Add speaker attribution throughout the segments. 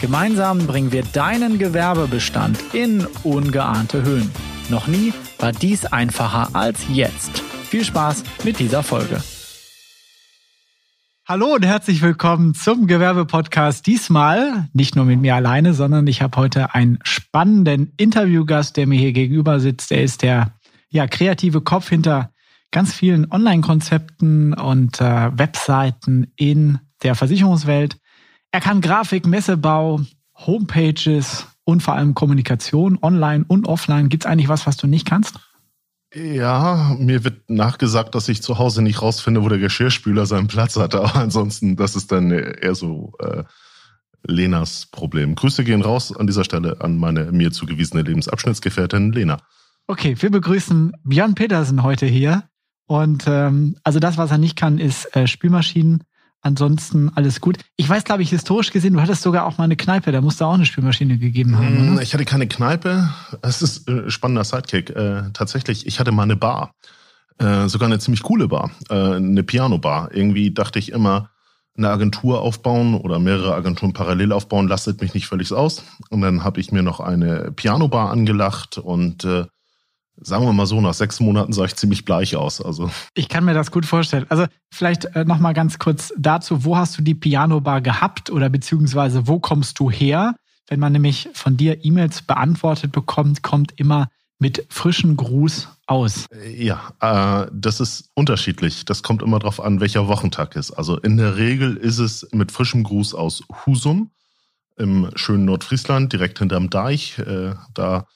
Speaker 1: Gemeinsam bringen wir deinen Gewerbebestand in ungeahnte Höhen. Noch nie war dies einfacher als jetzt. Viel Spaß mit dieser Folge. Hallo und herzlich willkommen zum Gewerbepodcast. Diesmal nicht nur mit mir alleine, sondern ich habe heute einen spannenden Interviewgast, der mir hier gegenüber sitzt. Er ist der ja, kreative Kopf hinter ganz vielen Online-Konzepten und äh, Webseiten in der Versicherungswelt. Er kann Grafik, Messebau, Homepages und vor allem Kommunikation, online und offline. Gibt es eigentlich was, was du nicht kannst?
Speaker 2: Ja, mir wird nachgesagt, dass ich zu Hause nicht rausfinde, wo der Geschirrspüler seinen Platz hat. Aber ansonsten, das ist dann eher so äh, Lenas Problem. Grüße gehen raus an dieser Stelle an meine mir zugewiesene Lebensabschnittsgefährtin Lena.
Speaker 1: Okay, wir begrüßen Björn Petersen heute hier. Und ähm, also das, was er nicht kann, ist äh, Spülmaschinen Ansonsten alles gut. Ich weiß, glaube ich, historisch gesehen, du hattest sogar auch mal eine Kneipe, da musst du auch eine Spülmaschine gegeben haben.
Speaker 2: Oder? Ich hatte keine Kneipe. Es ist ein äh, spannender Sidekick. Äh, tatsächlich, ich hatte mal eine Bar. Äh, sogar eine ziemlich coole Bar. Äh, eine Piano-Bar. Irgendwie dachte ich immer, eine Agentur aufbauen oder mehrere Agenturen parallel aufbauen, lastet mich nicht völlig aus. Und dann habe ich mir noch eine Piano-Bar angelacht und äh, sagen wir mal so, nach sechs Monaten sah ich ziemlich bleich aus. Also
Speaker 1: ich kann mir das gut vorstellen. Also vielleicht äh, noch mal ganz kurz dazu: Wo hast du die Piano Bar gehabt oder beziehungsweise wo kommst du her? Wenn man nämlich von dir E-Mails beantwortet bekommt, kommt immer mit frischen Gruß aus.
Speaker 2: Ja, äh, das ist unterschiedlich. Das kommt immer darauf an, welcher Wochentag ist. Also in der Regel ist es mit frischem Gruß aus Husum im schönen Nordfriesland, direkt hinterm Deich, äh, da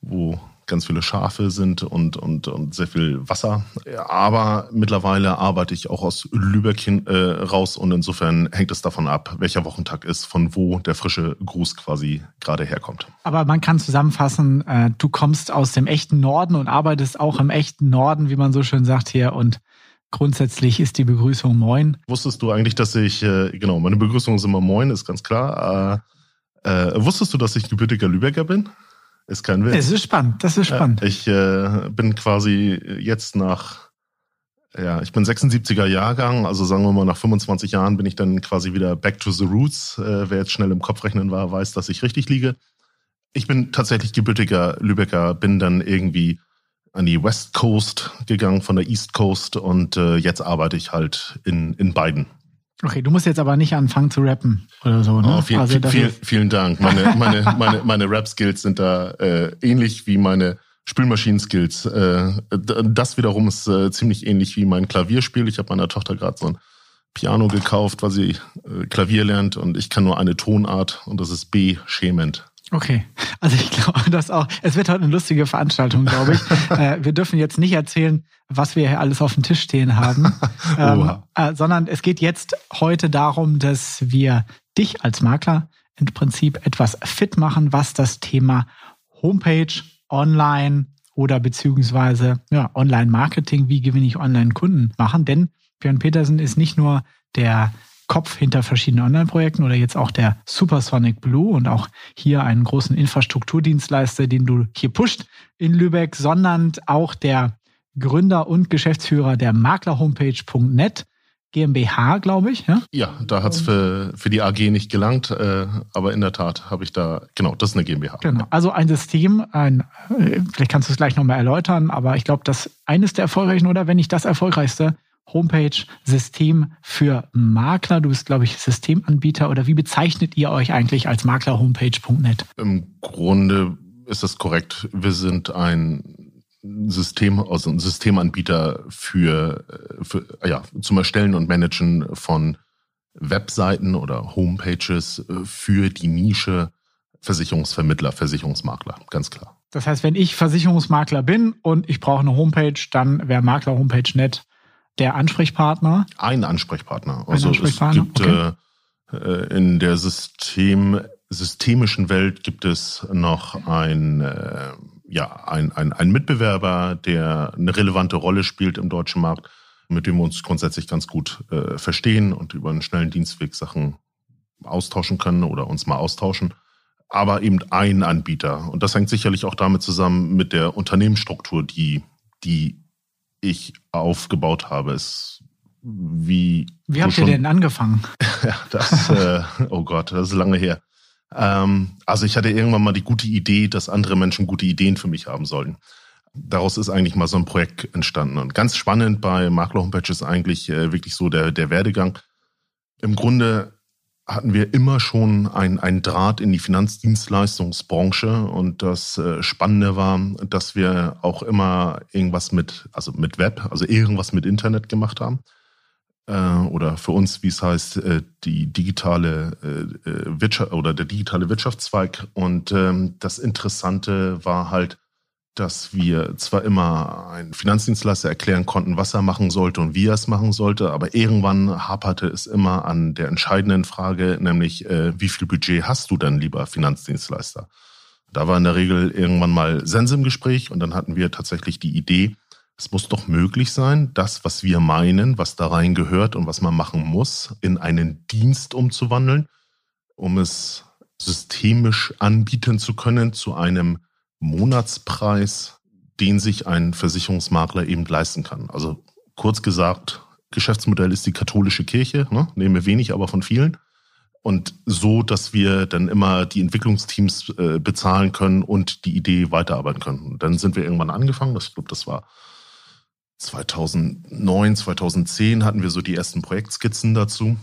Speaker 2: wo ganz viele Schafe sind und, und, und sehr viel Wasser. Aber mittlerweile arbeite ich auch aus Lübeck hin, äh, raus und insofern hängt es davon ab, welcher Wochentag ist, von wo der frische Gruß quasi gerade herkommt.
Speaker 1: Aber man kann zusammenfassen, äh, du kommst aus dem echten Norden und arbeitest auch im echten Norden, wie man so schön sagt hier und Grundsätzlich ist die Begrüßung Moin.
Speaker 2: Wusstest du eigentlich, dass ich, äh, genau, meine Begrüßung ist immer Moin, ist ganz klar. Äh, äh, wusstest du, dass ich gebürtiger Lübecker bin? Ist kein Witz.
Speaker 1: Es ist spannend, das ist spannend.
Speaker 2: Ja, ich äh, bin quasi jetzt nach, ja, ich bin 76er Jahrgang, also sagen wir mal nach 25 Jahren bin ich dann quasi wieder back to the roots. Äh, wer jetzt schnell im Kopf rechnen war, weiß, dass ich richtig liege. Ich bin tatsächlich gebürtiger Lübecker, bin dann irgendwie an die West Coast gegangen von der East Coast und äh, jetzt arbeite ich halt in, in beiden.
Speaker 1: Okay, du musst jetzt aber nicht anfangen zu rappen oder so, ne?
Speaker 2: Oh, viel, also, viel, vielen Dank. Meine, meine, meine, meine Rap-Skills sind da äh, ähnlich wie meine Spülmaschinen-Skills. Äh, das wiederum ist äh, ziemlich ähnlich wie mein Klavierspiel. Ich habe meiner Tochter gerade so ein Piano gekauft, weil sie äh, Klavier lernt und ich kann nur eine Tonart und das ist B, schämend.
Speaker 1: Okay, also ich glaube, dass auch, es wird heute eine lustige Veranstaltung, glaube ich. äh, wir dürfen jetzt nicht erzählen, was wir hier alles auf dem Tisch stehen haben, ähm, äh, sondern es geht jetzt heute darum, dass wir dich als Makler im Prinzip etwas fit machen, was das Thema Homepage, Online oder beziehungsweise ja, Online-Marketing, wie gewinne ich Online-Kunden machen. Denn Björn Petersen ist nicht nur der Kopf hinter verschiedenen Online-Projekten oder jetzt auch der Supersonic Blue und auch hier einen großen Infrastrukturdienstleister, den du hier pusht in Lübeck, sondern auch der Gründer und Geschäftsführer der Maklerhomepage.net. GmbH, glaube ich. Ja,
Speaker 2: ja da hat es für, für die AG nicht gelangt, äh, aber in der Tat habe ich da, genau, das ist eine GmbH.
Speaker 1: Genau, also ein System, ein, äh, vielleicht kannst du es gleich nochmal erläutern, aber ich glaube, das eines der erfolgreichen oder wenn nicht das erfolgreichste Homepage-System für Makler. Du bist, glaube ich, Systemanbieter oder wie bezeichnet ihr euch eigentlich als Maklerhomepage.net?
Speaker 2: Im Grunde ist das korrekt. Wir sind ein System, also ein Systemanbieter für, für ja, zum Erstellen und Managen von Webseiten oder Homepages für die Nische Versicherungsvermittler, Versicherungsmakler, ganz klar.
Speaker 1: Das heißt, wenn ich Versicherungsmakler bin und ich brauche eine Homepage, dann wäre Makler-Homepage.net der Ansprechpartner?
Speaker 2: Ein Ansprechpartner. Also Ein Ansprechpartner? es gibt okay. äh, in der System systemischen Welt gibt es noch ein, äh, ja, ein, ein, ein Mitbewerber, der eine relevante Rolle spielt im deutschen Markt, mit dem wir uns grundsätzlich ganz gut äh, verstehen und über einen schnellen Dienstweg Sachen austauschen können oder uns mal austauschen. Aber eben ein Anbieter. Und das hängt sicherlich auch damit zusammen mit der Unternehmensstruktur, die, die ich aufgebaut habe. Es wie.
Speaker 1: Wie habt ihr denn angefangen?
Speaker 2: ja, das, äh, oh Gott, das ist lange her. Ähm, also ich hatte irgendwann mal die gute Idee, dass andere Menschen gute Ideen für mich haben sollten. Daraus ist eigentlich mal so ein Projekt entstanden. Und ganz spannend bei Makler Homepage ist eigentlich äh, wirklich so der, der Werdegang. Im Grunde hatten wir immer schon ein Draht in die Finanzdienstleistungsbranche und das äh, Spannende war, dass wir auch immer irgendwas mit, also mit Web, also irgendwas mit Internet gemacht haben äh, oder für uns, wie es heißt, äh, die digitale äh, äh, Wirtschaft oder der digitale Wirtschaftszweig. Und ähm, das Interessante war halt, dass wir zwar immer einen Finanzdienstleister erklären konnten, was er machen sollte und wie er es machen sollte, aber irgendwann haperte es immer an der entscheidenden Frage, nämlich äh, wie viel Budget hast du denn, lieber Finanzdienstleister? Da war in der Regel irgendwann mal Sense im Gespräch und dann hatten wir tatsächlich die Idee, es muss doch möglich sein, das, was wir meinen, was da rein gehört und was man machen muss, in einen Dienst umzuwandeln, um es systemisch anbieten zu können zu einem Monatspreis, den sich ein Versicherungsmakler eben leisten kann. Also kurz gesagt, Geschäftsmodell ist die katholische Kirche, ne? nehmen wir wenig, aber von vielen. Und so, dass wir dann immer die Entwicklungsteams äh, bezahlen können und die Idee weiterarbeiten können. Und dann sind wir irgendwann angefangen, das, ich glaube, das war 2009, 2010 hatten wir so die ersten Projektskizzen dazu.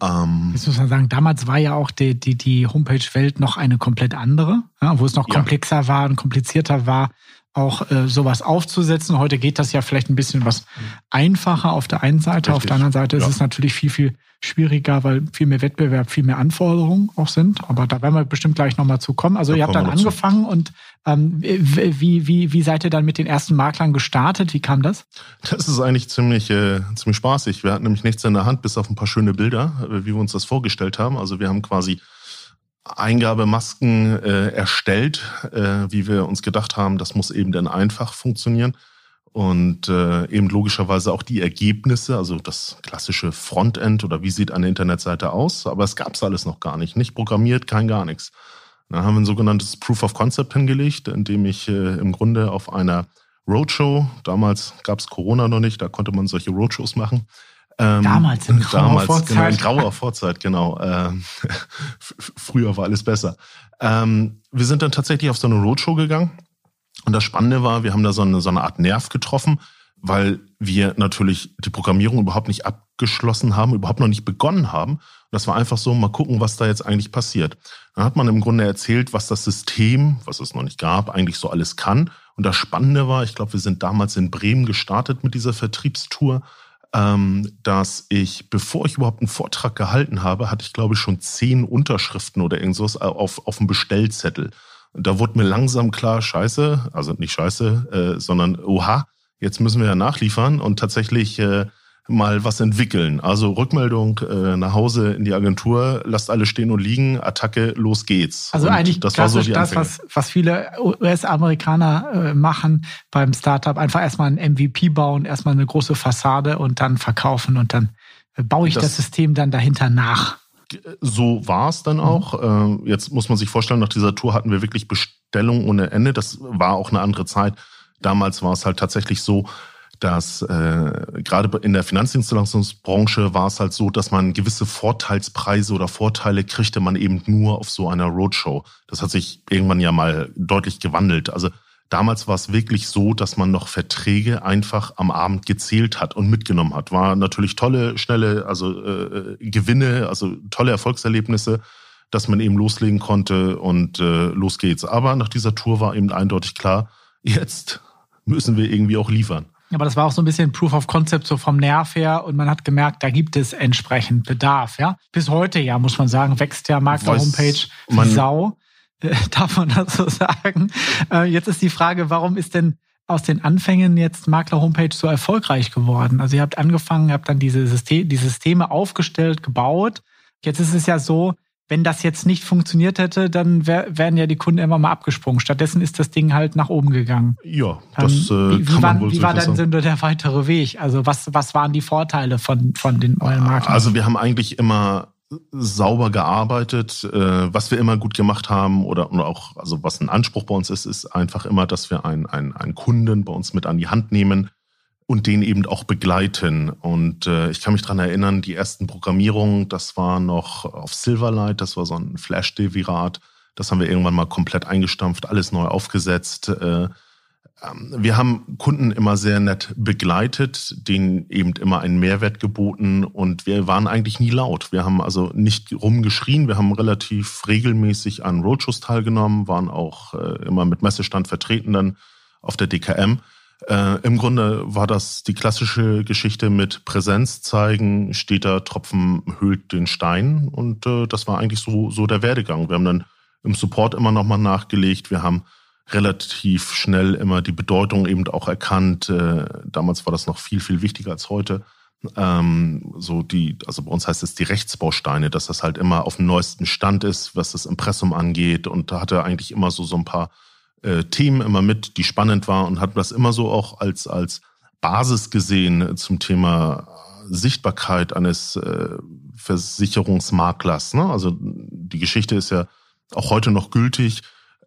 Speaker 1: Ähm, Jetzt muss man sagen, damals war ja auch die, die, die Homepage-Welt noch eine komplett andere, ja, wo es noch komplexer ja. war und komplizierter war, auch äh, sowas aufzusetzen. Heute geht das ja vielleicht ein bisschen was einfacher auf der einen Seite. Richtig. Auf der anderen Seite ja. ist es natürlich viel, viel schwieriger, weil viel mehr Wettbewerb, viel mehr Anforderungen auch sind. Aber da werden wir bestimmt gleich nochmal zu kommen. Also da ihr habt dann angefangen und ähm, wie, wie, wie seid ihr dann mit den ersten Maklern gestartet? Wie kam das?
Speaker 2: Das ist eigentlich ziemlich, äh, ziemlich spaßig. Wir hatten nämlich nichts in der Hand, bis auf ein paar schöne Bilder, äh, wie wir uns das vorgestellt haben. Also wir haben quasi Eingabemasken äh, erstellt, äh, wie wir uns gedacht haben, das muss eben dann einfach funktionieren und äh, eben logischerweise auch die Ergebnisse, also das klassische Frontend oder wie sieht eine Internetseite aus, aber es gab es alles noch gar nicht, nicht programmiert, kein gar nichts. Dann haben wir ein sogenanntes Proof of Concept hingelegt, indem ich äh, im Grunde auf einer Roadshow, damals gab es Corona noch nicht, da konnte man solche Roadshows machen.
Speaker 1: Ähm, damals in grauer damals, Vorzeit.
Speaker 2: Genau, in grauer Vorzeit, genau. Ähm, früher war alles besser. Ähm, wir sind dann tatsächlich auf so eine Roadshow gegangen und das Spannende war, wir haben da so eine, so eine Art Nerv getroffen, weil wir natürlich die Programmierung überhaupt nicht abgeschlossen haben, überhaupt noch nicht begonnen haben. Und das war einfach so, mal gucken, was da jetzt eigentlich passiert. Dann hat man im Grunde erzählt, was das System, was es noch nicht gab, eigentlich so alles kann. Und das Spannende war, ich glaube, wir sind damals in Bremen gestartet mit dieser Vertriebstour, ähm, dass ich, bevor ich überhaupt einen Vortrag gehalten habe, hatte ich, glaube ich, schon zehn Unterschriften oder irgendwas auf, auf dem Bestellzettel da wurde mir langsam klar, scheiße, also nicht scheiße, äh, sondern oha, jetzt müssen wir ja nachliefern und tatsächlich äh, mal was entwickeln. Also Rückmeldung äh, nach Hause in die Agentur, lasst alle stehen und liegen, Attacke, los geht's.
Speaker 1: Also und eigentlich das war so die das, was, was viele US-Amerikaner äh, machen beim Startup, einfach erstmal ein MVP bauen, erstmal eine große Fassade und dann verkaufen und dann äh, baue ich das, das System dann dahinter nach
Speaker 2: so war es dann mhm. auch. Mhm. Jetzt muss man sich vorstellen, nach dieser Tour hatten wir wirklich Bestellungen ohne Ende. Das war auch eine andere Zeit. Damals war es halt tatsächlich so, dass äh, gerade in der Finanzdienstleistungsbranche war es halt so, dass man gewisse Vorteilspreise oder Vorteile kriegte man eben nur auf so einer Roadshow. Das hat sich irgendwann ja mal deutlich gewandelt. Also Damals war es wirklich so, dass man noch Verträge einfach am Abend gezählt hat und mitgenommen hat. War natürlich tolle, schnelle, also äh, Gewinne, also tolle Erfolgserlebnisse, dass man eben loslegen konnte und äh, los geht's. Aber nach dieser Tour war eben eindeutig klar, jetzt müssen wir irgendwie auch liefern.
Speaker 1: Aber das war auch so ein bisschen Proof of Concept so vom Nerv her und man hat gemerkt, da gibt es entsprechend Bedarf, ja. Bis heute ja, muss man sagen, wächst der Markt der Homepage Sau. darf man das so sagen. Äh, jetzt ist die Frage, warum ist denn aus den Anfängen jetzt Makler Homepage so erfolgreich geworden? Also ihr habt angefangen, habt dann diese, System, die Systeme aufgestellt, gebaut. Jetzt ist es ja so, wenn das jetzt nicht funktioniert hätte, dann wär, wären ja die Kunden immer mal abgesprungen. Stattdessen ist das Ding halt nach oben gegangen.
Speaker 2: Ja, das ähm,
Speaker 1: äh, wie, wie, war, wie war dann so der weitere Weg? Also was, was waren die Vorteile von, von den euren Marken?
Speaker 2: Also wir haben eigentlich immer sauber gearbeitet. Äh, was wir immer gut gemacht haben oder, auch, also was ein Anspruch bei uns ist, ist einfach immer, dass wir einen, einen, einen Kunden bei uns mit an die Hand nehmen und den eben auch begleiten. Und äh, ich kann mich dran erinnern, die ersten Programmierungen, das war noch auf Silverlight, das war so ein Flash-Devirat. Das haben wir irgendwann mal komplett eingestampft, alles neu aufgesetzt. Äh, wir haben Kunden immer sehr nett begleitet, denen eben immer einen Mehrwert geboten und wir waren eigentlich nie laut. Wir haben also nicht rumgeschrien, wir haben relativ regelmäßig an Roadshows teilgenommen, waren auch äh, immer mit Messestand vertreten dann auf der DKM äh, Im Grunde war das die klassische Geschichte mit Präsenz zeigen, steter Tropfen höhlt den Stein und äh, das war eigentlich so, so der Werdegang. Wir haben dann im Support immer nochmal nachgelegt, wir haben relativ schnell immer die Bedeutung eben auch erkannt. Äh, damals war das noch viel, viel wichtiger als heute. Ähm, so die, also bei uns heißt es die Rechtsbausteine, dass das halt immer auf dem neuesten Stand ist, was das Impressum angeht. Und da hatte eigentlich immer so, so ein paar äh, Themen immer mit, die spannend war und hat das immer so auch als, als Basis gesehen zum Thema Sichtbarkeit eines äh, Versicherungsmaklers. Ne? Also die Geschichte ist ja auch heute noch gültig.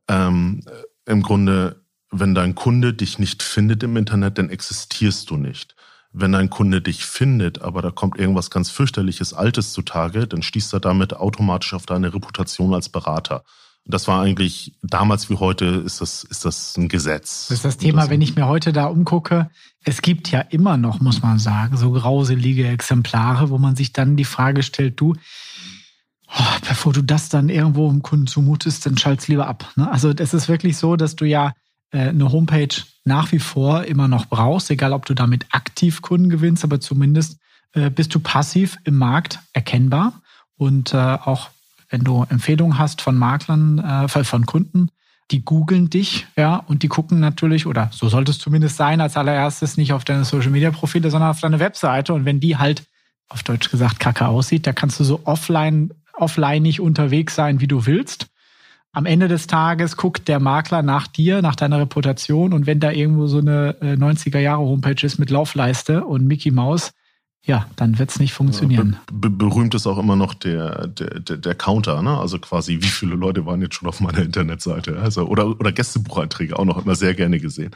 Speaker 2: Ähm, Im Grunde, wenn dein Kunde dich nicht findet im Internet, dann existierst du nicht. Wenn dein Kunde dich findet, aber da kommt irgendwas ganz fürchterliches Altes zutage, dann stießt er damit automatisch auf deine Reputation als Berater. Das war eigentlich damals wie heute ist das, ist das ein Gesetz.
Speaker 1: Das ist das Thema, das wenn ich mir heute da umgucke. Es gibt ja immer noch, muss man sagen, so grauselige Exemplare, wo man sich dann die Frage stellt, du, oh, bevor du das dann irgendwo im Kunden zumutest, dann schalt's lieber ab. Ne? Also es ist wirklich so, dass du ja äh, eine Homepage nach wie vor immer noch brauchst, egal ob du damit aktiv Kunden gewinnst, aber zumindest äh, bist du passiv im Markt erkennbar und äh, auch wenn du Empfehlungen hast von Maklern, äh, von Kunden, die googeln dich, ja, und die gucken natürlich, oder so sollte es zumindest sein, als allererstes nicht auf deine Social Media Profile, sondern auf deine Webseite. Und wenn die halt, auf Deutsch gesagt, kacke aussieht, da kannst du so offline, offline nicht unterwegs sein, wie du willst. Am Ende des Tages guckt der Makler nach dir, nach deiner Reputation. Und wenn da irgendwo so eine 90er Jahre Homepage ist mit Laufleiste und Mickey Maus, ja, dann wird es nicht funktionieren.
Speaker 2: Be berühmt ist auch immer noch der, der, der, der Counter, ne? Also quasi, wie viele Leute waren jetzt schon auf meiner Internetseite? Also, oder, oder Gästebucheinträge auch noch immer sehr gerne gesehen.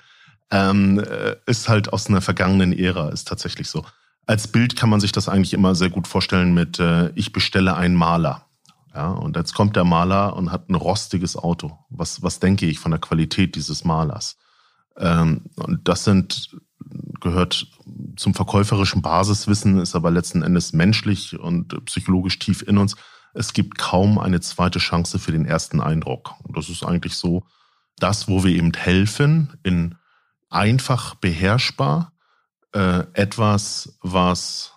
Speaker 2: Ähm, äh, ist halt aus einer vergangenen Ära, ist tatsächlich so. Als Bild kann man sich das eigentlich immer sehr gut vorstellen mit äh, ich bestelle einen Maler. Ja, und jetzt kommt der Maler und hat ein rostiges Auto. Was, was denke ich von der Qualität dieses Malers? Ähm, und das sind gehört zum verkäuferischen Basiswissen, ist aber letzten Endes menschlich und psychologisch tief in uns. Es gibt kaum eine zweite Chance für den ersten Eindruck. Und das ist eigentlich so das, wo wir eben helfen, in einfach beherrschbar äh, etwas, was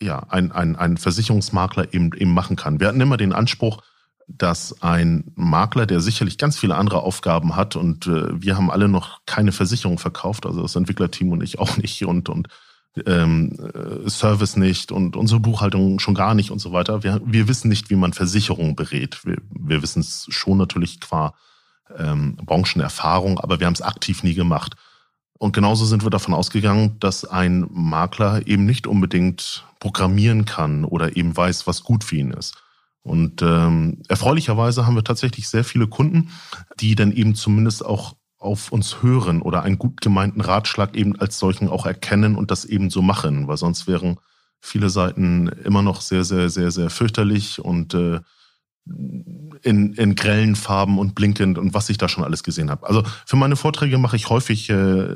Speaker 2: ja ein, ein, ein Versicherungsmakler eben, eben machen kann. Wir hatten immer den Anspruch, dass ein Makler, der sicherlich ganz viele andere Aufgaben hat und äh, wir haben alle noch keine Versicherung verkauft, also das Entwicklerteam und ich auch nicht und und ähm, äh, Service nicht und unsere Buchhaltung schon gar nicht und so weiter. Wir, wir wissen nicht, wie man Versicherungen berät. Wir, wir wissen es schon natürlich qua ähm, Branchenerfahrung, aber wir haben es aktiv nie gemacht. Und genauso sind wir davon ausgegangen, dass ein Makler eben nicht unbedingt programmieren kann oder eben weiß, was gut für ihn ist. Und ähm, erfreulicherweise haben wir tatsächlich sehr viele Kunden, die dann eben zumindest auch auf uns hören oder einen gut gemeinten Ratschlag eben als solchen auch erkennen und das eben so machen, weil sonst wären viele Seiten immer noch sehr, sehr, sehr, sehr fürchterlich und äh, in, in grellen Farben und blinkend und was ich da schon alles gesehen habe. Also für meine Vorträge mache ich häufig äh,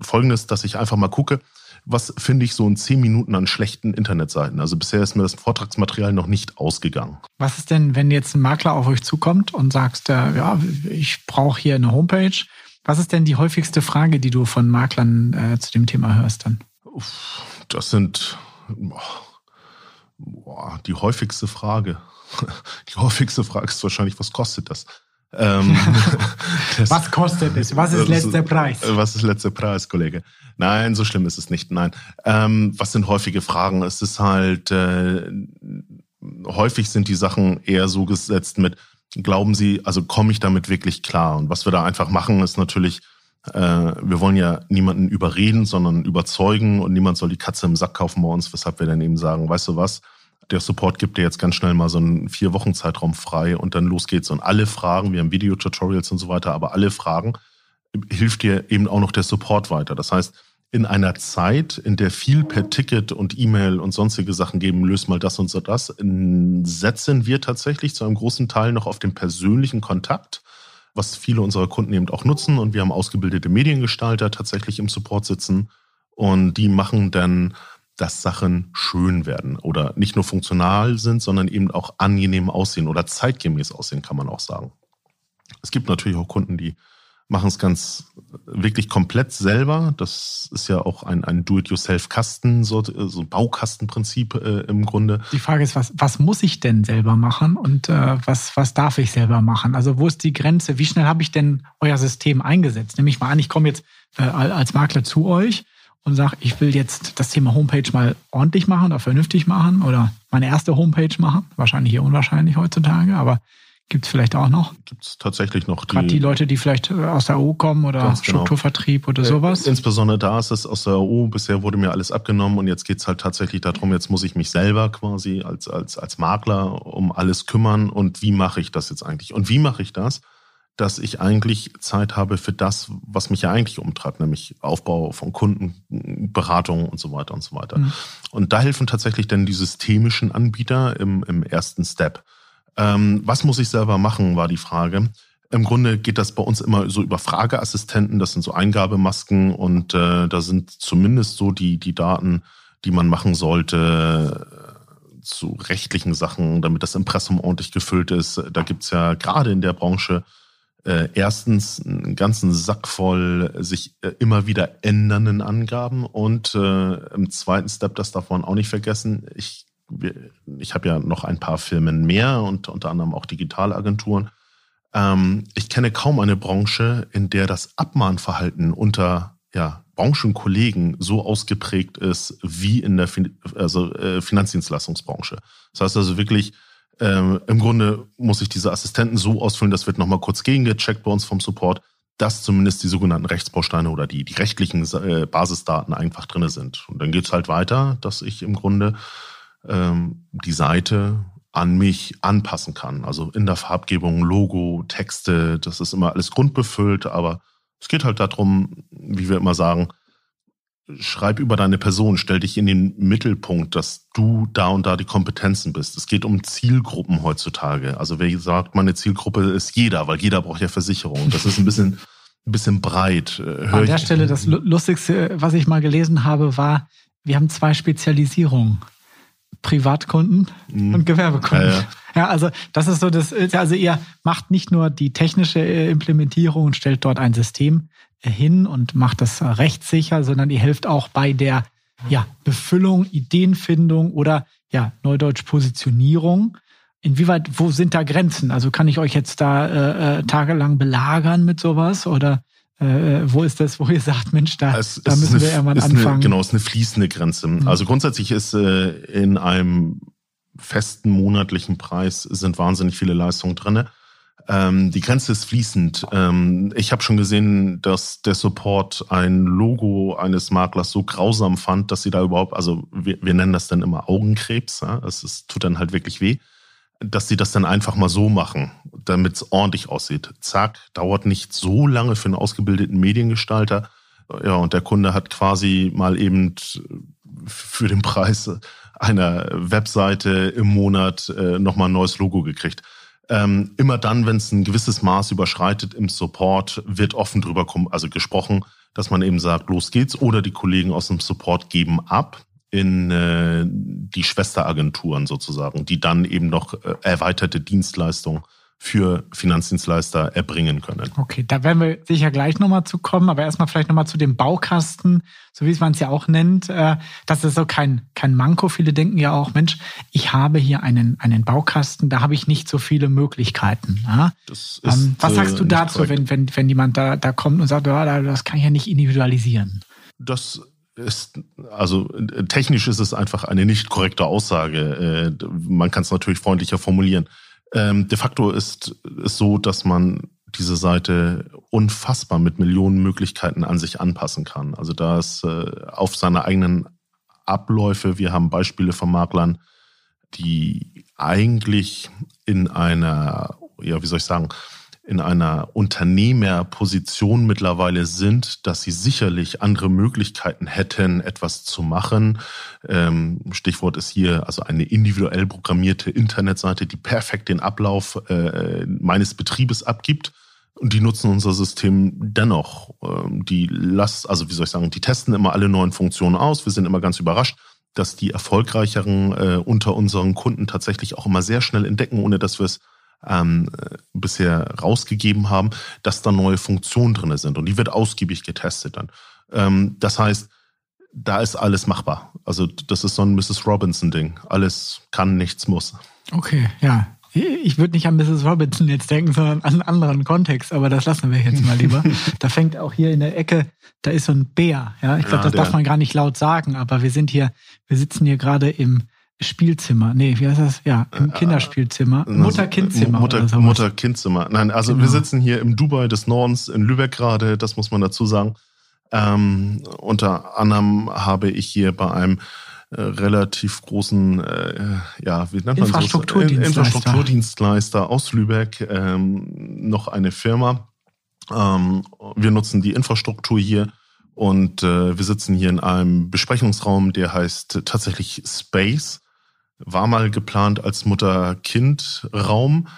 Speaker 2: Folgendes, dass ich einfach mal gucke, was finde ich so in zehn Minuten an schlechten Internetseiten? Also bisher ist mir das Vortragsmaterial noch nicht ausgegangen.
Speaker 1: Was ist denn, wenn jetzt ein Makler auf euch zukommt und sagst, äh, ja, ich brauche hier eine Homepage? Was ist denn die häufigste Frage, die du von Maklern äh, zu dem Thema hörst dann?
Speaker 2: Das sind boah, die häufigste Frage. Die häufigste Frage ist wahrscheinlich, was kostet das?
Speaker 1: Ähm, das, was kostet es? Was ist letzter Preis?
Speaker 2: Was ist letzter Preis, Kollege? Nein, so schlimm ist es nicht. Nein. Ähm, was sind häufige Fragen? Es ist halt, äh, häufig sind die Sachen eher so gesetzt mit, glauben Sie, also komme ich damit wirklich klar? Und was wir da einfach machen, ist natürlich, äh, wir wollen ja niemanden überreden, sondern überzeugen und niemand soll die Katze im Sack kaufen bei uns, weshalb wir dann eben sagen, weißt du was, der Support gibt dir jetzt ganz schnell mal so einen vier Wochen Zeitraum frei und dann los geht's. Und alle Fragen, wir haben Videotutorials und so weiter, aber alle Fragen hilft dir eben auch noch der Support weiter. Das heißt, in einer Zeit, in der viel per Ticket und E-Mail und sonstige Sachen geben, löst mal das und so das, setzen wir tatsächlich zu einem großen Teil noch auf den persönlichen Kontakt, was viele unserer Kunden eben auch nutzen. Und wir haben ausgebildete Mediengestalter tatsächlich im Support sitzen und die machen dann, dass Sachen schön werden oder nicht nur funktional sind, sondern eben auch angenehm aussehen oder zeitgemäß aussehen, kann man auch sagen. Es gibt natürlich auch Kunden, die machen es ganz wirklich komplett selber. Das ist ja auch ein, ein Do-it-yourself-Kasten, so, so Baukastenprinzip äh, im Grunde.
Speaker 1: Die Frage ist, was, was muss ich denn selber machen und äh, was, was darf ich selber machen? Also wo ist die Grenze? Wie schnell habe ich denn euer System eingesetzt? Nämlich mal an, ich komme jetzt äh, als Makler zu euch und sage, ich will jetzt das Thema Homepage mal ordentlich machen oder vernünftig machen oder meine erste Homepage machen. Wahrscheinlich eher unwahrscheinlich heutzutage, aber Gibt es vielleicht auch noch?
Speaker 2: Gibt es tatsächlich noch.
Speaker 1: Gerade die, die Leute, die vielleicht äh, aus der EU kommen oder genau. Strukturvertrieb oder äh, sowas?
Speaker 2: Insbesondere da ist es aus der EU. Bisher wurde mir alles abgenommen und jetzt geht es halt tatsächlich darum, jetzt muss ich mich selber quasi als, als, als Makler um alles kümmern. Und wie mache ich das jetzt eigentlich? Und wie mache ich das? Dass ich eigentlich Zeit habe für das, was mich ja eigentlich umtreibt, nämlich Aufbau von Kunden, Beratung und so weiter und so weiter. Mhm. Und da helfen tatsächlich dann die systemischen Anbieter im, im ersten Step. Ähm, was muss ich selber machen, war die Frage. Im Grunde geht das bei uns immer so über Frageassistenten, das sind so Eingabemasken und äh, da sind zumindest so die, die Daten, die man machen sollte zu rechtlichen Sachen, damit das Impressum ordentlich gefüllt ist. Da gibt's ja gerade in der Branche äh, erstens einen ganzen Sack voll sich äh, immer wieder ändernden Angaben und äh, im zweiten Step, das darf man auch nicht vergessen, ich ich habe ja noch ein paar Firmen mehr und unter anderem auch Digitalagenturen. Ähm, ich kenne kaum eine Branche, in der das Abmahnverhalten unter ja, Branchenkollegen so ausgeprägt ist wie in der fin also, äh, Finanzdienstleistungsbranche. Das heißt also wirklich, ähm, im Grunde muss ich diese Assistenten so ausfüllen, das wird nochmal kurz gegengecheckt bei uns vom Support, dass zumindest die sogenannten Rechtsbausteine oder die, die rechtlichen äh, Basisdaten einfach drinne sind. Und dann geht's halt weiter, dass ich im Grunde ähm, die Seite an mich anpassen kann. Also in der Farbgebung, Logo, Texte, das ist immer alles grundbefüllt, aber es geht halt darum, wie wir immer sagen, schreib über deine Person, stell dich in den Mittelpunkt, dass du da und da die Kompetenzen bist. Es geht um Zielgruppen heutzutage. Also wer sagt, meine Zielgruppe ist jeder, weil jeder braucht ja Versicherung. Das ist ein bisschen, ein bisschen breit.
Speaker 1: Hör An der Stelle das Lustigste, was ich mal gelesen habe, war, wir haben zwei Spezialisierungen. Privatkunden mhm. und Gewerbekunden. Ja, ja. ja, also das ist so das, also ihr macht nicht nur die technische äh, Implementierung und stellt dort ein System äh, hin und macht das rechtssicher, sondern ihr helft auch bei der ja, Befüllung, Ideenfindung oder ja, Neudeutsch Positionierung. Inwieweit, wo sind da Grenzen? Also kann ich euch jetzt da äh, äh tagelang belagern mit sowas oder äh, wo ist das, wo ihr sagt, Mensch, da, es, da müssen wir irgendwann anfangen?
Speaker 2: Eine, genau, es ist eine fließende Grenze. Mhm. Also grundsätzlich ist äh, in einem festen monatlichen Preis sind wahnsinnig viele Leistungen drinne. Ähm, die Grenze ist fließend. Ähm, ich habe schon gesehen, dass der Support ein Logo eines Maklers so grausam fand, dass sie da überhaupt, also wir, wir nennen das dann immer Augenkrebs. Ja? Es ist, tut dann halt wirklich weh dass sie das dann einfach mal so machen, damit es ordentlich aussieht. Zack, dauert nicht so lange für einen ausgebildeten Mediengestalter. Ja, und der Kunde hat quasi mal eben für den Preis einer Webseite im Monat äh, nochmal ein neues Logo gekriegt. Ähm, immer dann, wenn es ein gewisses Maß überschreitet im Support, wird offen drüber also gesprochen, dass man eben sagt, los geht's. Oder die Kollegen aus dem Support geben ab in äh, die Schwesteragenturen sozusagen, die dann eben noch äh, erweiterte Dienstleistungen für Finanzdienstleister erbringen können.
Speaker 1: Okay, da werden wir sicher gleich nochmal zu kommen, aber erstmal vielleicht nochmal zu dem Baukasten, so wie man es ja auch nennt. Äh, das ist so kein, kein Manko. Viele denken ja auch, Mensch, ich habe hier einen, einen Baukasten, da habe ich nicht so viele Möglichkeiten. Ähm, ist, ähm, was sagst du dazu, wenn, wenn, wenn jemand da, da kommt und sagt, ja, das kann ich ja nicht individualisieren?
Speaker 2: Das ist, also technisch ist es einfach eine nicht korrekte Aussage. Äh, man kann es natürlich freundlicher formulieren. Ähm, de facto ist es so, dass man diese Seite unfassbar mit Millionen Möglichkeiten an sich anpassen kann. Also da ist äh, auf seine eigenen Abläufe, wir haben Beispiele von Maklern, die eigentlich in einer, ja, wie soll ich sagen, in einer Unternehmerposition mittlerweile sind, dass sie sicherlich andere Möglichkeiten hätten, etwas zu machen. Ähm, Stichwort ist hier also eine individuell programmierte Internetseite, die perfekt den Ablauf äh, meines Betriebes abgibt. Und die nutzen unser System dennoch. Ähm, die lassen, also wie soll ich sagen, die testen immer alle neuen Funktionen aus. Wir sind immer ganz überrascht, dass die erfolgreicheren äh, unter unseren Kunden tatsächlich auch immer sehr schnell entdecken, ohne dass wir es ähm, bisher rausgegeben haben, dass da neue Funktionen drinne sind. Und die wird ausgiebig getestet dann. Ähm, das heißt, da ist alles machbar. Also das ist so ein Mrs. Robinson-Ding. Alles kann, nichts muss.
Speaker 1: Okay, ja. Ich würde nicht an Mrs. Robinson jetzt denken, sondern an einen anderen Kontext, aber das lassen wir jetzt mal lieber. da fängt auch hier in der Ecke, da ist so ein Bär. Ja, ich glaube, ja, das darf man gar nicht laut sagen, aber wir sind hier, wir sitzen hier gerade im Spielzimmer. Nee, wie heißt das? Ja, im äh, Kinderspielzimmer. Mutter-Kind-Zimmer.
Speaker 2: Mutter, Mutter-Kind-Zimmer. Nein, also genau. wir sitzen hier im Dubai des Nordens in Lübeck gerade, das muss man dazu sagen. Ähm, unter anderem habe ich hier bei einem äh, relativ großen, äh, ja, wie nennt man
Speaker 1: Infrastrukturdienstleister.
Speaker 2: Infrastrukturdienstleister aus Lübeck ähm, noch eine Firma. Ähm, wir nutzen die Infrastruktur hier und äh, wir sitzen hier in einem Besprechungsraum, der heißt tatsächlich Space war mal geplant als Mutter-Kind-Raum.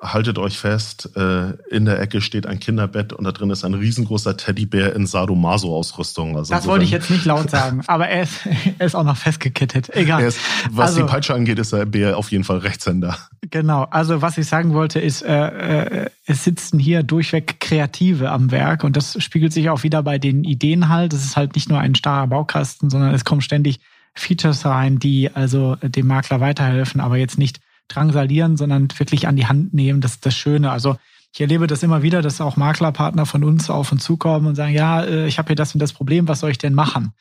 Speaker 2: Haltet euch fest, äh, in der Ecke steht ein Kinderbett und da drin ist ein riesengroßer Teddybär in Sadomaso-Ausrüstung.
Speaker 1: Also das wollte ich jetzt nicht laut sagen, aber er ist, er ist auch noch festgekettet. Egal.
Speaker 2: Ist, was also, die Peitsche angeht, ist der Bär auf jeden Fall Rechtshänder.
Speaker 1: Genau, also was ich sagen wollte ist, äh, äh, es sitzen hier durchweg Kreative am Werk und das spiegelt sich auch wieder bei den Ideen halt. Es ist halt nicht nur ein starrer Baukasten, sondern es kommen ständig Features rein, die also dem Makler weiterhelfen, aber jetzt nicht drangsalieren, sondern wirklich an die Hand nehmen. Das ist das Schöne. Also ich erlebe das immer wieder, dass auch Maklerpartner von uns auf uns zukommen und sagen, ja, äh, ich habe hier das und das Problem, was soll ich denn machen?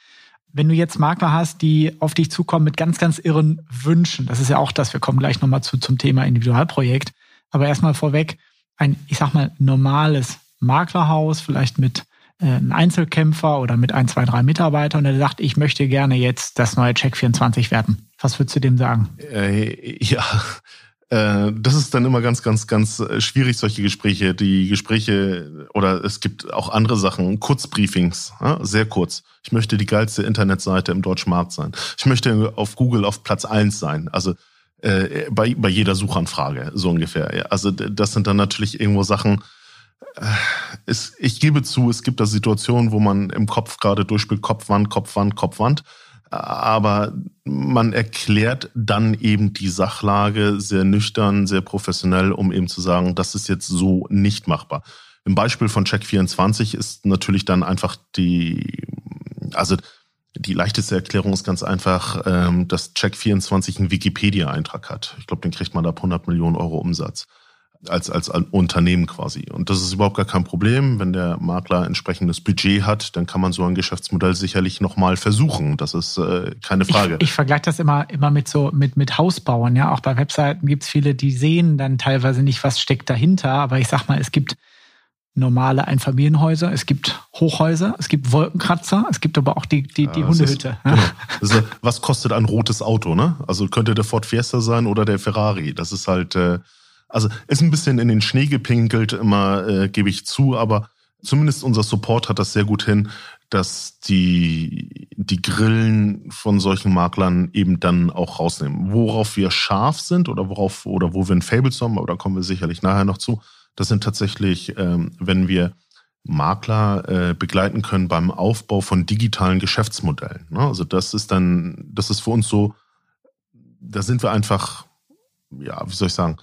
Speaker 1: Wenn du jetzt Makler hast, die auf dich zukommen mit ganz, ganz irren Wünschen, das ist ja auch das, wir kommen gleich nochmal zu, zum Thema Individualprojekt, aber erstmal vorweg, ein, ich sag mal, normales Maklerhaus, vielleicht mit äh, ein Einzelkämpfer oder mit ein, zwei, drei Mitarbeitern und der sagt, ich möchte gerne jetzt das neue Check 24 werden. Was würdest du dem sagen?
Speaker 2: Äh, ja, äh, das ist dann immer ganz, ganz, ganz äh, schwierig, solche Gespräche. Die Gespräche oder es gibt auch andere Sachen, Kurzbriefings, ja, sehr kurz. Ich möchte die geilste Internetseite im deutschen Markt sein. Ich möchte auf Google auf Platz eins sein. Also äh, bei, bei jeder Suchanfrage, so ungefähr. Ja. Also das sind dann natürlich irgendwo Sachen, es, ich gebe zu, es gibt da Situationen, wo man im Kopf gerade durchspielt, Kopfwand, Kopfwand, Kopfwand. Aber man erklärt dann eben die Sachlage sehr nüchtern, sehr professionell, um eben zu sagen, das ist jetzt so nicht machbar. Im Beispiel von Check24 ist natürlich dann einfach die, also die leichteste Erklärung ist ganz einfach, ähm, dass Check24 einen Wikipedia-Eintrag hat. Ich glaube, den kriegt man ab 100 Millionen Euro Umsatz als, als Unternehmen quasi. Und das ist überhaupt gar kein Problem. Wenn der Makler entsprechendes Budget hat, dann kann man so ein Geschäftsmodell sicherlich nochmal versuchen. Das ist äh, keine Frage.
Speaker 1: Ich, ich vergleiche das immer, immer mit so, mit, mit Hausbauen. Ja, auch bei Webseiten gibt es viele, die sehen dann teilweise nicht, was steckt dahinter. Aber ich sag mal, es gibt normale Einfamilienhäuser, es gibt Hochhäuser, es gibt Wolkenkratzer, es gibt aber auch die, die, die ja, Hundehütte.
Speaker 2: Ist, genau. was kostet ein rotes Auto, ne? Also könnte der Ford Fiesta sein oder der Ferrari. Das ist halt, äh, also ist ein bisschen in den Schnee gepinkelt, immer äh, gebe ich zu, aber zumindest unser Support hat das sehr gut hin, dass die, die Grillen von solchen Maklern eben dann auch rausnehmen. Worauf wir scharf sind oder worauf oder wo wir ein Fable haben, aber da kommen wir sicherlich nachher noch zu, das sind tatsächlich, ähm, wenn wir Makler äh, begleiten können beim Aufbau von digitalen Geschäftsmodellen. Ne? Also das ist dann, das ist für uns so, da sind wir einfach, ja, wie soll ich sagen,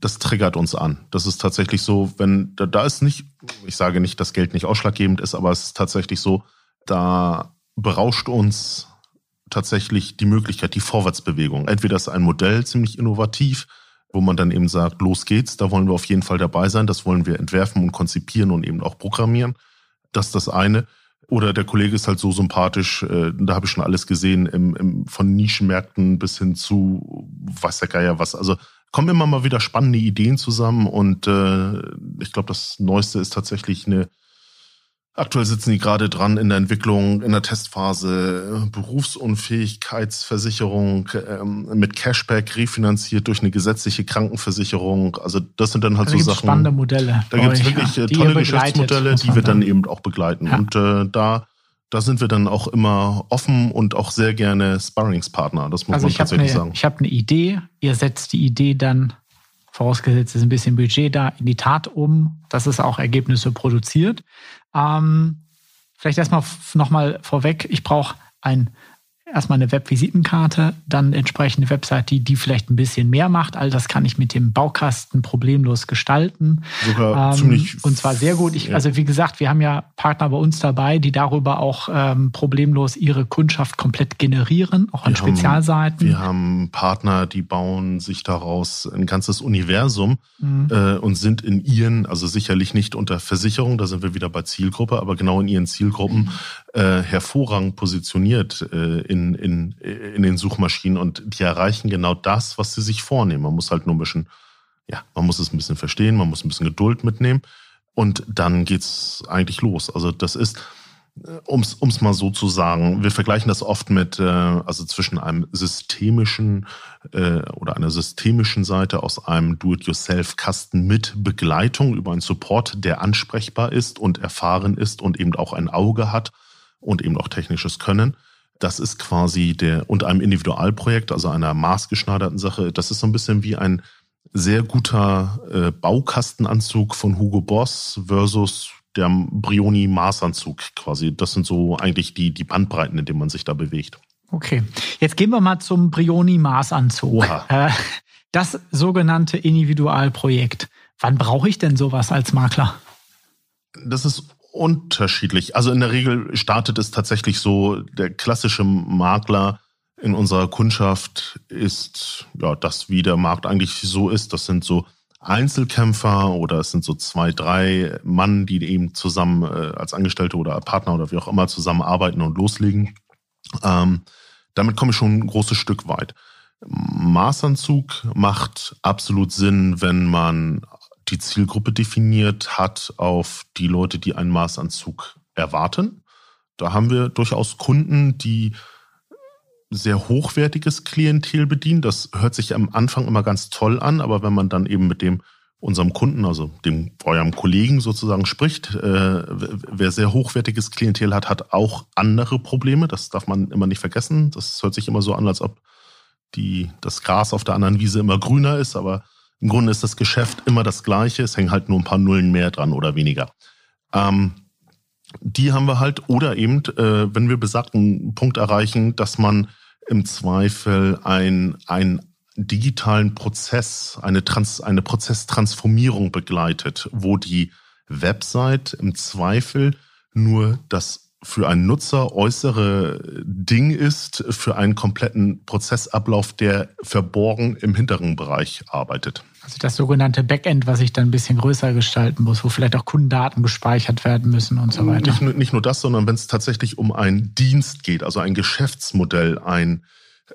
Speaker 2: das triggert uns an. Das ist tatsächlich so, wenn da, da ist nicht, ich sage nicht, dass Geld nicht ausschlaggebend ist, aber es ist tatsächlich so, da berauscht uns tatsächlich die Möglichkeit, die Vorwärtsbewegung. Entweder ist ein Modell ziemlich innovativ, wo man dann eben sagt, los geht's, da wollen wir auf jeden Fall dabei sein, das wollen wir entwerfen und konzipieren und eben auch programmieren. Das ist das eine. Oder der Kollege ist halt so sympathisch, äh, da habe ich schon alles gesehen, im, im, von Nischenmärkten bis hin zu weiß der Geier was. Also kommen immer mal wieder spannende Ideen zusammen und äh, ich glaube, das Neueste ist tatsächlich eine Aktuell sitzen die gerade dran in der Entwicklung, in der Testphase, Berufsunfähigkeitsversicherung ähm, mit Cashback refinanziert durch eine gesetzliche Krankenversicherung. Also das sind dann halt
Speaker 1: also
Speaker 2: so Sachen.
Speaker 1: Spannende Modelle.
Speaker 2: Da gibt es wirklich ja, tolle Geschäftsmodelle, die wir dann eben auch begleiten. Ja. Und äh, da da sind wir dann auch immer offen und auch sehr gerne Sparringspartner. Das muss also man tatsächlich
Speaker 1: eine,
Speaker 2: sagen.
Speaker 1: Ich habe eine Idee, ihr setzt die Idee dann, vorausgesetzt ist ein bisschen Budget da, in die Tat um, dass es auch Ergebnisse produziert. Ähm, vielleicht erstmal nochmal vorweg, ich brauche ein erstmal eine Webvisitenkarte, dann entsprechende Website, die, die vielleicht ein bisschen mehr macht. All das kann ich mit dem Baukasten problemlos gestalten.
Speaker 2: Sogar ähm, ziemlich.
Speaker 1: Und zwar sehr gut. Ich, ja. Also wie gesagt, wir haben ja Partner bei uns dabei, die darüber auch ähm, problemlos ihre Kundschaft komplett generieren, auch an wir Spezialseiten.
Speaker 2: Haben, wir haben Partner, die bauen sich daraus ein ganzes Universum mhm. äh, und sind in ihren, also sicherlich nicht unter Versicherung, da sind wir wieder bei Zielgruppe, aber genau in ihren Zielgruppen äh, hervorragend positioniert äh, in, in, in den Suchmaschinen und die erreichen genau das, was sie sich vornehmen. Man muss halt nur ein bisschen, ja, man muss es ein bisschen verstehen, man muss ein bisschen Geduld mitnehmen und dann geht's eigentlich los. Also das ist, um es mal so zu sagen, wir vergleichen das oft mit, äh, also zwischen einem systemischen äh, oder einer systemischen Seite aus einem Do-it-yourself-Kasten mit Begleitung über einen Support, der ansprechbar ist und erfahren ist und eben auch ein Auge hat und eben auch technisches Können. Das ist quasi der, und einem Individualprojekt, also einer maßgeschneiderten Sache, das ist so ein bisschen wie ein sehr guter äh, Baukastenanzug von Hugo Boss versus der Brioni Maßanzug quasi. Das sind so eigentlich die, die Bandbreiten, in denen man sich da bewegt.
Speaker 1: Okay, jetzt gehen wir mal zum Brioni Maßanzug. Äh, das sogenannte Individualprojekt. Wann brauche ich denn sowas als Makler?
Speaker 2: Das ist unterschiedlich. Also in der Regel startet es tatsächlich so, der klassische Makler in unserer Kundschaft ist ja das, wie der Markt eigentlich so ist. Das sind so Einzelkämpfer oder es sind so zwei, drei Mann, die eben zusammen äh, als Angestellte oder Partner oder wie auch immer zusammenarbeiten und loslegen. Ähm, damit komme ich schon ein großes Stück weit. Maßanzug macht absolut Sinn, wenn man die Zielgruppe definiert hat auf die Leute, die einen Maßanzug erwarten. Da haben wir durchaus Kunden, die sehr hochwertiges Klientel bedienen. Das hört sich am Anfang immer ganz toll an, aber wenn man dann eben mit dem unserem Kunden, also dem eurem Kollegen sozusagen spricht, äh, wer sehr hochwertiges Klientel hat, hat auch andere Probleme. Das darf man immer nicht vergessen. Das hört sich immer so an, als ob die, das Gras auf der anderen Wiese immer grüner ist, aber im Grunde ist das Geschäft immer das gleiche, es hängen halt nur ein paar Nullen mehr dran oder weniger. Ähm, die haben wir halt, oder eben, äh, wenn wir besagten Punkt erreichen, dass man im Zweifel ein, ein digitalen Prozess, eine, Trans, eine Prozesstransformierung begleitet, wo die Website im Zweifel nur das für einen Nutzer äußere Ding ist, für einen kompletten Prozessablauf, der verborgen im hinteren Bereich arbeitet.
Speaker 1: Also das sogenannte Backend, was ich dann ein bisschen größer gestalten muss, wo vielleicht auch Kundendaten gespeichert werden müssen und so weiter.
Speaker 2: Nicht, nicht nur das, sondern wenn es tatsächlich um einen Dienst geht, also ein Geschäftsmodell, ein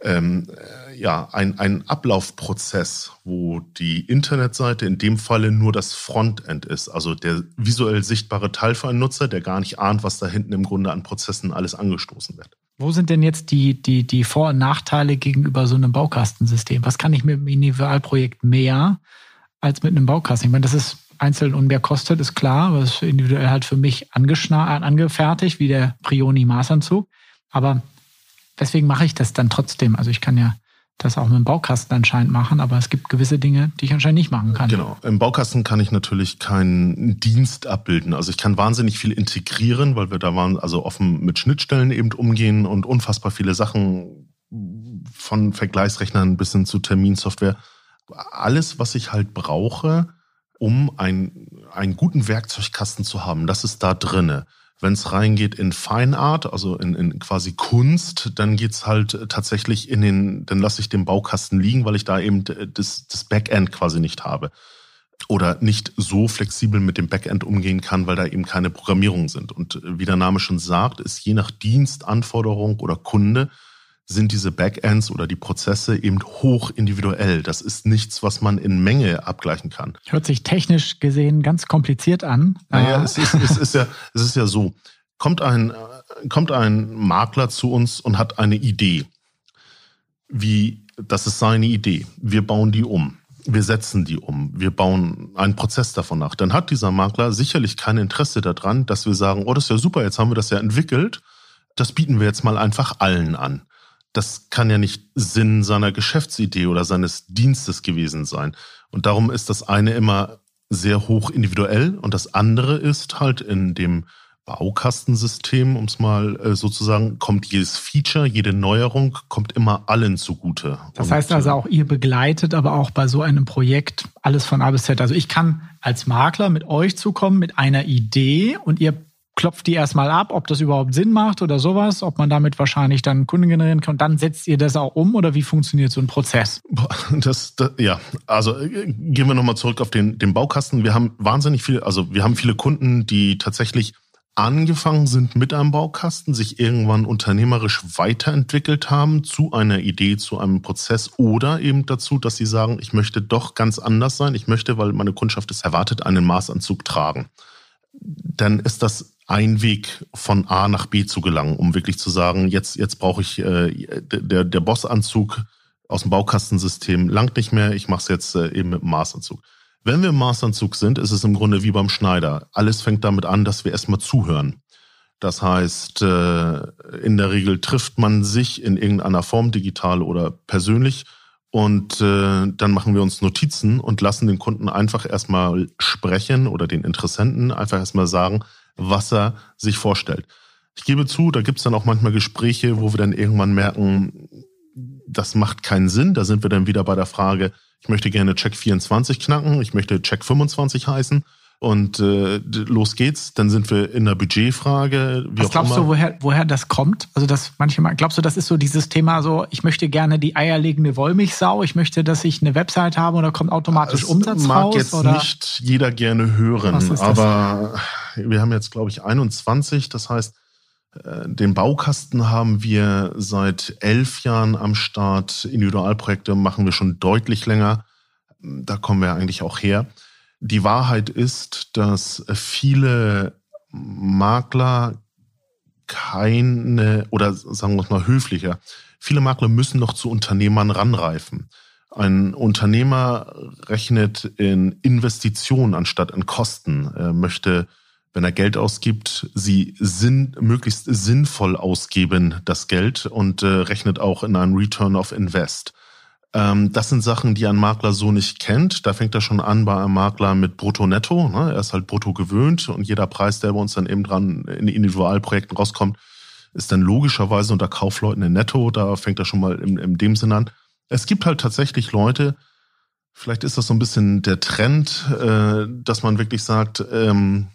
Speaker 2: ähm, ja, ein, ein Ablaufprozess, wo die Internetseite in dem Falle nur das Frontend ist, also der visuell sichtbare Teil für einen Nutzer, der gar nicht ahnt, was da hinten im Grunde an Prozessen alles angestoßen wird.
Speaker 1: Wo sind denn jetzt die, die, die Vor- und Nachteile gegenüber so einem Baukastensystem? Was kann ich mit einem Individualprojekt mehr als mit einem Baukasten? Ich meine, das ist einzeln und mehr kostet, ist klar, aber es ist individuell halt für mich angefertigt, wie der Prioni Maßanzug. Aber deswegen mache ich das dann trotzdem. Also ich kann ja das auch mit dem Baukasten anscheinend machen, aber es gibt gewisse Dinge, die ich anscheinend nicht machen kann.
Speaker 2: Genau. Im Baukasten kann ich natürlich keinen Dienst abbilden. Also ich kann wahnsinnig viel integrieren, weil wir da waren, also offen mit Schnittstellen eben umgehen und unfassbar viele Sachen von Vergleichsrechnern bis hin zu Terminsoftware. Alles, was ich halt brauche, um ein, einen guten Werkzeugkasten zu haben, das ist da drinne. Wenn es reingeht in Fine Art, also in, in quasi Kunst, dann geht's halt tatsächlich in den, dann lasse ich den Baukasten liegen, weil ich da eben das, das Backend quasi nicht habe. oder nicht so flexibel mit dem Backend umgehen kann, weil da eben keine Programmierungen sind. Und äh, wie der Name schon sagt, ist je nach Dienstanforderung oder Kunde sind diese Backends oder die Prozesse eben hoch individuell. Das ist nichts, was man in Menge abgleichen kann.
Speaker 1: Hört sich technisch gesehen ganz kompliziert an.
Speaker 2: Naja, es ist, es ist ja, es ist ja so. Kommt ein, äh, kommt ein Makler zu uns und hat eine Idee. Wie, das ist seine Idee. Wir bauen die um wir setzen die um, wir bauen einen Prozess davon nach, dann hat dieser Makler sicherlich kein Interesse daran, dass wir sagen, oh, das ist ja super, jetzt haben wir das ja entwickelt, das bieten wir jetzt mal einfach allen an. Das kann ja nicht Sinn seiner Geschäftsidee oder seines Dienstes gewesen sein. Und darum ist das eine immer sehr hoch individuell und das andere ist halt in dem Baukastensystem, um es mal äh, sozusagen, kommt jedes Feature, jede Neuerung kommt immer allen zugute.
Speaker 1: Das Und, heißt also äh, auch, ihr begleitet aber auch bei so einem Projekt alles von A bis Z. Also ich kann als Makler mit euch zukommen mit einer Idee und ihr klopft die erstmal ab, ob das überhaupt Sinn macht oder sowas, ob man damit wahrscheinlich dann Kunden generieren kann. Dann setzt ihr das auch um oder wie funktioniert so ein Prozess?
Speaker 2: Das, das ja, also äh, gehen wir nochmal zurück auf den, den Baukasten. Wir haben wahnsinnig viel, also wir haben viele Kunden, die tatsächlich angefangen sind mit einem Baukasten, sich irgendwann unternehmerisch weiterentwickelt haben zu einer Idee, zu einem Prozess oder eben dazu, dass sie sagen, ich möchte doch ganz anders sein. Ich möchte, weil meine Kundschaft es erwartet, einen Maßanzug tragen. Dann ist das ein Weg von A nach B zu gelangen, um wirklich zu sagen, jetzt, jetzt brauche ich äh, der, der Bossanzug aus dem Baukastensystem langt nicht mehr, ich mache es jetzt äh, eben mit dem Maßanzug. Wenn wir im Maßanzug sind, ist es im Grunde wie beim Schneider. Alles fängt damit an, dass wir erstmal zuhören. Das heißt, äh, in der Regel trifft man sich in irgendeiner Form, digital oder persönlich, und äh, dann machen wir uns Notizen und lassen den Kunden einfach erstmal sprechen oder den Interessenten einfach erstmal sagen, was er sich vorstellt. Ich gebe zu, da gibt es dann auch manchmal Gespräche, wo wir dann irgendwann merken, das macht keinen Sinn. Da sind wir dann wieder bei der Frage, ich möchte gerne Check 24 knacken, ich möchte Check 25 heißen. Und äh, los geht's, dann sind wir in der Budgetfrage.
Speaker 1: Wie Was glaubst du, woher, woher das kommt? Also das manchmal, glaubst du, das ist so dieses Thema so, ich möchte gerne die eierlegende Wollmilchsau, ich möchte, dass ich eine Website habe und da kommt automatisch das Umsatz
Speaker 2: mag
Speaker 1: raus?
Speaker 2: jetzt oder? nicht jeder gerne hören, aber wir haben jetzt, glaube ich, 21, das heißt, äh, den Baukasten haben wir seit elf Jahren am Start. Individualprojekte machen wir schon deutlich länger. Da kommen wir eigentlich auch her. Die Wahrheit ist, dass viele Makler keine, oder sagen wir es mal höflicher, viele Makler müssen noch zu Unternehmern ranreifen. Ein Unternehmer rechnet in Investitionen anstatt in Kosten, er möchte wenn er Geld ausgibt, sie sinn, möglichst sinnvoll ausgeben, das Geld, und äh, rechnet auch in einen Return of Invest. Ähm, das sind Sachen, die ein Makler so nicht kennt. Da fängt er schon an bei einem Makler mit Brutto-Netto. Ne? Er ist halt brutto gewöhnt und jeder Preis, der bei uns dann eben dran in Individualprojekten rauskommt, ist dann logischerweise unter Kaufleuten in Netto. Da fängt er schon mal in, in dem Sinn an. Es gibt halt tatsächlich Leute, vielleicht ist das so ein bisschen der Trend, äh, dass man wirklich sagt, ähm,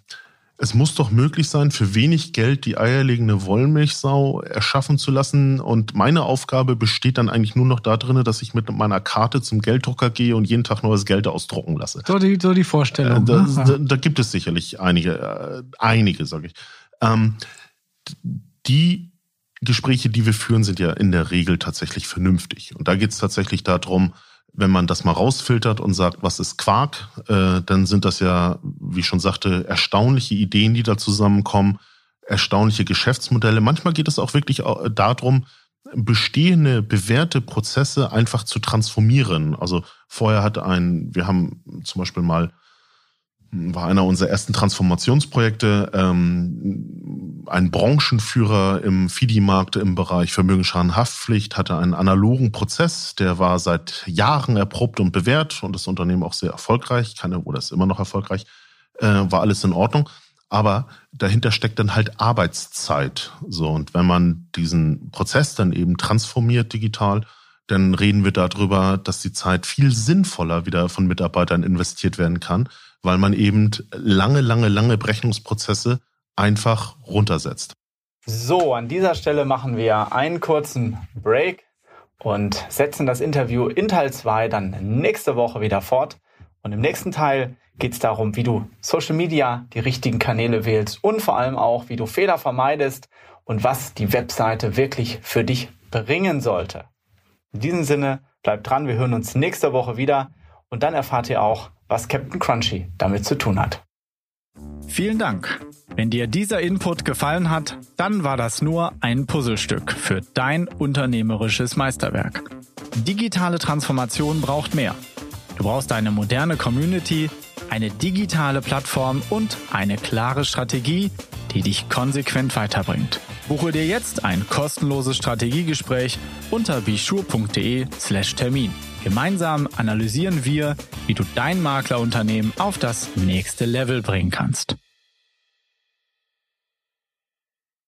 Speaker 2: es muss doch möglich sein, für wenig Geld die eierlegende Wollmilchsau erschaffen zu lassen. Und meine Aufgabe besteht dann eigentlich nur noch darin, dass ich mit meiner Karte zum Gelddrucker gehe und jeden Tag neues Geld ausdrucken lasse.
Speaker 1: So die, so die Vorstellung.
Speaker 2: Äh, da, da, da, gibt es sicherlich einige, äh, einige, sage ich. Ähm, die Gespräche, die wir führen, sind ja in der Regel tatsächlich vernünftig. Und da geht es tatsächlich darum, wenn man das mal rausfiltert und sagt, was ist Quark, äh, dann sind das ja, wie ich schon sagte, erstaunliche Ideen, die da zusammenkommen, erstaunliche Geschäftsmodelle. Manchmal geht es auch wirklich darum, bestehende, bewährte Prozesse einfach zu transformieren. Also vorher hatte ein, wir haben zum Beispiel mal war einer unserer ersten Transformationsprojekte, ähm, ein Branchenführer im FIDI-Markt im Bereich Vermögensschadenhaftpflicht, hatte einen analogen Prozess, der war seit Jahren erprobt und bewährt und das Unternehmen auch sehr erfolgreich, keine, oder ist immer noch erfolgreich, äh, war alles in Ordnung. Aber dahinter steckt dann halt Arbeitszeit. So, und wenn man diesen Prozess dann eben transformiert digital, dann reden wir darüber, dass die Zeit viel sinnvoller wieder von Mitarbeitern investiert werden kann weil man eben lange, lange, lange Berechnungsprozesse einfach runtersetzt.
Speaker 3: So, an dieser Stelle machen wir einen kurzen Break und setzen das Interview in Teil 2 dann nächste Woche wieder fort. Und im nächsten Teil geht es darum, wie du Social Media, die richtigen Kanäle wählst und vor allem auch, wie du Fehler vermeidest und was die Webseite wirklich für dich bringen sollte. In diesem Sinne, bleibt dran, wir hören uns nächste Woche wieder und dann erfahrt ihr auch, was Captain Crunchy damit zu tun hat.
Speaker 1: Vielen Dank. Wenn dir dieser Input gefallen hat, dann war das nur ein Puzzlestück für dein unternehmerisches Meisterwerk. Digitale Transformation braucht mehr. Du brauchst eine moderne Community, eine digitale Plattform und eine klare Strategie, die dich konsequent weiterbringt. Buche dir jetzt ein kostenloses Strategiegespräch unter bischur.de/termin. Gemeinsam analysieren wir, wie du dein Maklerunternehmen auf das nächste Level bringen kannst.